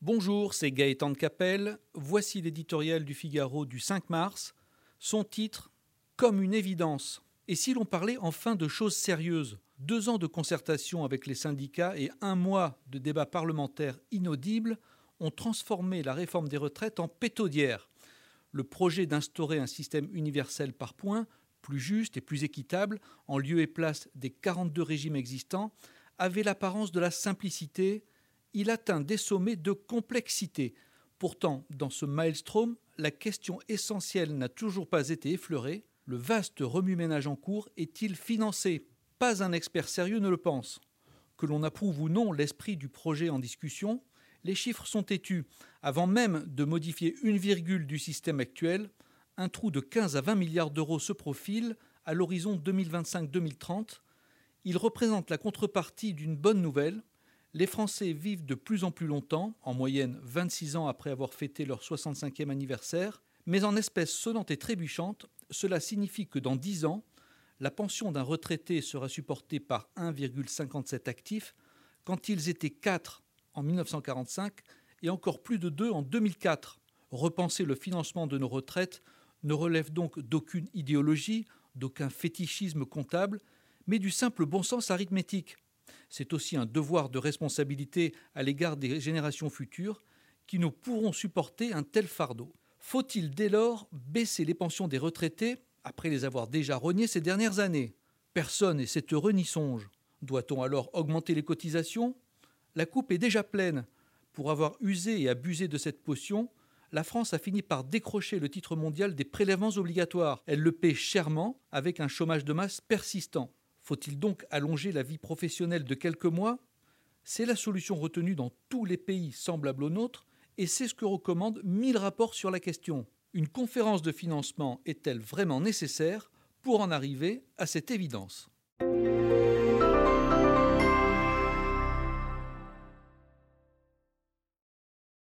Bonjour, c'est Gaëtan de Capelle. Voici l'éditorial du Figaro du 5 mars. Son titre Comme une évidence. Et si l'on parlait enfin de choses sérieuses? Deux ans de concertation avec les syndicats et un mois de débat parlementaire inaudible ont transformé la réforme des retraites en pétaudière. Le projet d'instaurer un système universel par points, plus juste et plus équitable, en lieu et place des 42 régimes existants, avait l'apparence de la simplicité, il atteint des sommets de complexité. Pourtant, dans ce maelstrom, la question essentielle n'a toujours pas été effleurée. Le vaste remue-ménage en cours est-il financé? Pas un expert sérieux ne le pense. Que l'on approuve ou non l'esprit du projet en discussion, les chiffres sont têtus. Avant même de modifier une virgule du système actuel, un trou de 15 à 20 milliards d'euros se profile à l'horizon 2025-2030. Il représente la contrepartie d'une bonne nouvelle. Les Français vivent de plus en plus longtemps, en moyenne 26 ans après avoir fêté leur 65e anniversaire, mais en espèces sonnantes et trébuchantes, cela signifie que dans 10 ans, la pension d'un retraité sera supportée par 1,57 actifs, quand ils étaient 4 en 1945 et encore plus de 2 en 2004. Repenser le financement de nos retraites ne relève donc d'aucune idéologie, d'aucun fétichisme comptable, mais du simple bon sens arithmétique. C'est aussi un devoir de responsabilité à l'égard des générations futures qui ne pourront supporter un tel fardeau. Faut-il dès lors baisser les pensions des retraités après les avoir déjà rognées ces dernières années? Personne, et c'est heureux, n'y songe. Doit-on alors augmenter les cotisations? La coupe est déjà pleine. Pour avoir usé et abusé de cette potion, la France a fini par décrocher le titre mondial des prélèvements obligatoires. Elle le paie chèrement avec un chômage de masse persistant. Faut-il donc allonger la vie professionnelle de quelques mois? C'est la solution retenue dans tous les pays semblables au nôtre et c'est ce que recommandent mille rapports sur la question. Une conférence de financement est-elle vraiment nécessaire pour en arriver à cette évidence?